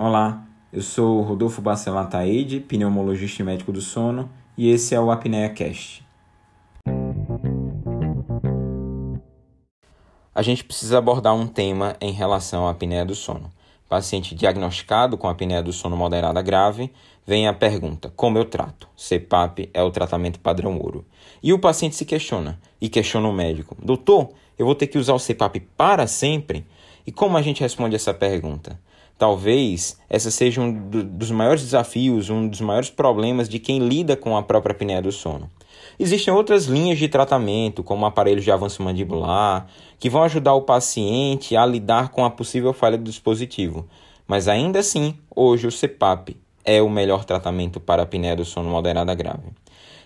Olá, eu sou Rodolfo Bacelar Taide, pneumologista e médico do sono, e esse é o Apneia Cast. A gente precisa abordar um tema em relação à apneia do sono. Paciente diagnosticado com apneia do sono moderada grave, vem a pergunta: como eu trato? CPAP é o tratamento padrão ouro. E o paciente se questiona e questiona o médico: doutor, eu vou ter que usar o CPAP para sempre? E como a gente responde essa pergunta? Talvez essa seja um dos maiores desafios, um dos maiores problemas de quem lida com a própria apneia do sono. Existem outras linhas de tratamento, como aparelhos de avanço mandibular, que vão ajudar o paciente a lidar com a possível falha do dispositivo. Mas ainda assim, hoje o CPAP é o melhor tratamento para a apneia do sono moderada grave.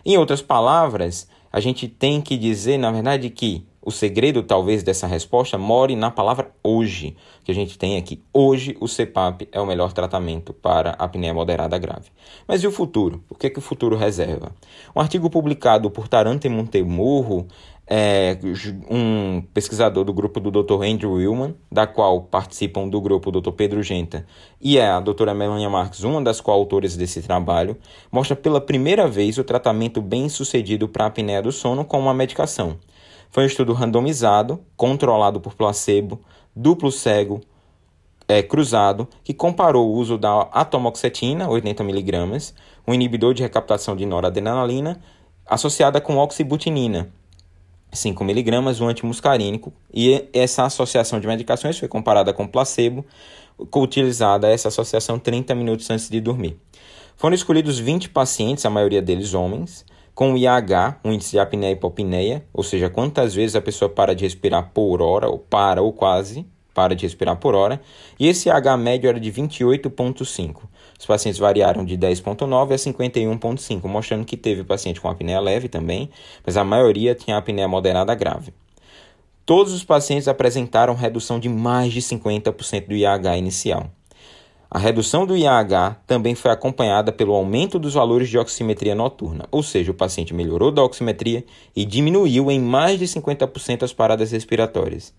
Em outras palavras, a gente tem que dizer, na verdade, que o segredo, talvez, dessa resposta more na palavra hoje, que a gente tem aqui. Hoje, o CPAP é o melhor tratamento para a apneia moderada grave. Mas e o futuro? O que, é que o futuro reserva? Um artigo publicado por Taranta e Montemurro, é, um pesquisador do grupo do Dr. Andrew Willman, da qual participam do grupo Dr. Pedro Genta e é a doutora Melania Marques, uma das coautoras desse trabalho, mostra pela primeira vez o tratamento bem sucedido para a apneia do sono com uma medicação. Foi um estudo randomizado, controlado por placebo, duplo cego, é, cruzado, que comparou o uso da atomoxetina, 80mg, um inibidor de recaptação de noradrenalina, associada com oxibutinina, 5mg, um antimuscarínico, e essa associação de medicações foi comparada com placebo, utilizada essa associação 30 minutos antes de dormir. Foram escolhidos 20 pacientes, a maioria deles homens, com o IAH, um índice de apneia e hipopneia, ou seja, quantas vezes a pessoa para de respirar por hora, ou para ou quase para de respirar por hora, e esse IAH médio era de 28,5. Os pacientes variaram de 10,9 a 51,5, mostrando que teve paciente com apneia leve também, mas a maioria tinha apneia moderada grave. Todos os pacientes apresentaram redução de mais de 50% do IAH inicial. A redução do IAH também foi acompanhada pelo aumento dos valores de oximetria noturna, ou seja, o paciente melhorou da oximetria e diminuiu em mais de 50% as paradas respiratórias.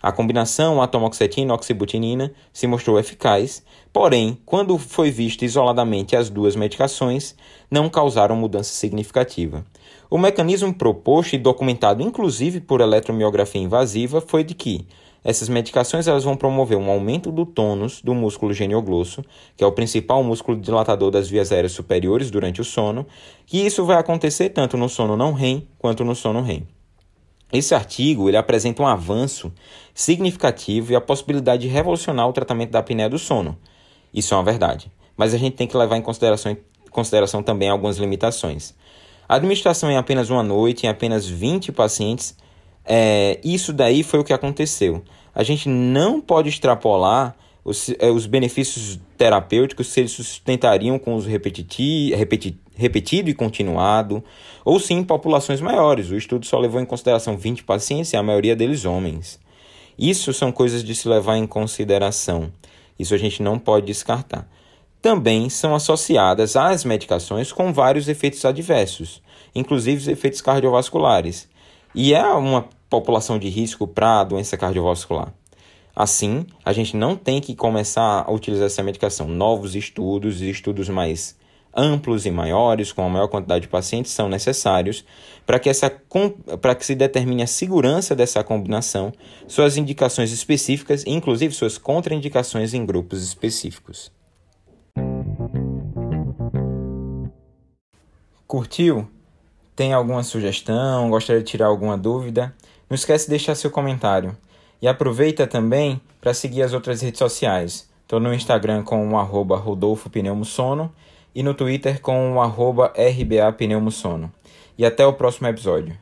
A combinação atomoxetina-oxibutinina se mostrou eficaz, porém, quando foi vista isoladamente as duas medicações, não causaram mudança significativa. O mecanismo proposto e documentado inclusive por eletromiografia invasiva foi de que essas medicações elas vão promover um aumento do tônus do músculo genioglosso, que é o principal músculo dilatador das vias aéreas superiores durante o sono, e isso vai acontecer tanto no sono não REM quanto no sono REM. Esse artigo ele apresenta um avanço significativo e a possibilidade de revolucionar o tratamento da apneia do sono. Isso é uma verdade, mas a gente tem que levar em consideração, em consideração também algumas limitações. A administração em apenas uma noite, em apenas 20 pacientes, é, isso daí foi o que aconteceu. A gente não pode extrapolar os, é, os benefícios terapêuticos se eles sustentariam com uso repetiti, repeti, repetido e continuado, ou sim populações maiores. O estudo só levou em consideração 20 pacientes e a maioria deles homens. Isso são coisas de se levar em consideração. Isso a gente não pode descartar. Também são associadas às medicações com vários efeitos adversos, inclusive os efeitos cardiovasculares. E é uma população de risco para a doença cardiovascular. Assim, a gente não tem que começar a utilizar essa medicação. Novos estudos e estudos mais amplos e maiores, com a maior quantidade de pacientes, são necessários para que, essa, para que se determine a segurança dessa combinação, suas indicações específicas, inclusive suas contraindicações em grupos específicos. Curtiu? Tem alguma sugestão? Gostaria de tirar alguma dúvida? Não esquece de deixar seu comentário. E aproveita também para seguir as outras redes sociais. Estou no Instagram com o arroba Rodolfo e no Twitter com o arroba RBA Pneumosono. E até o próximo episódio.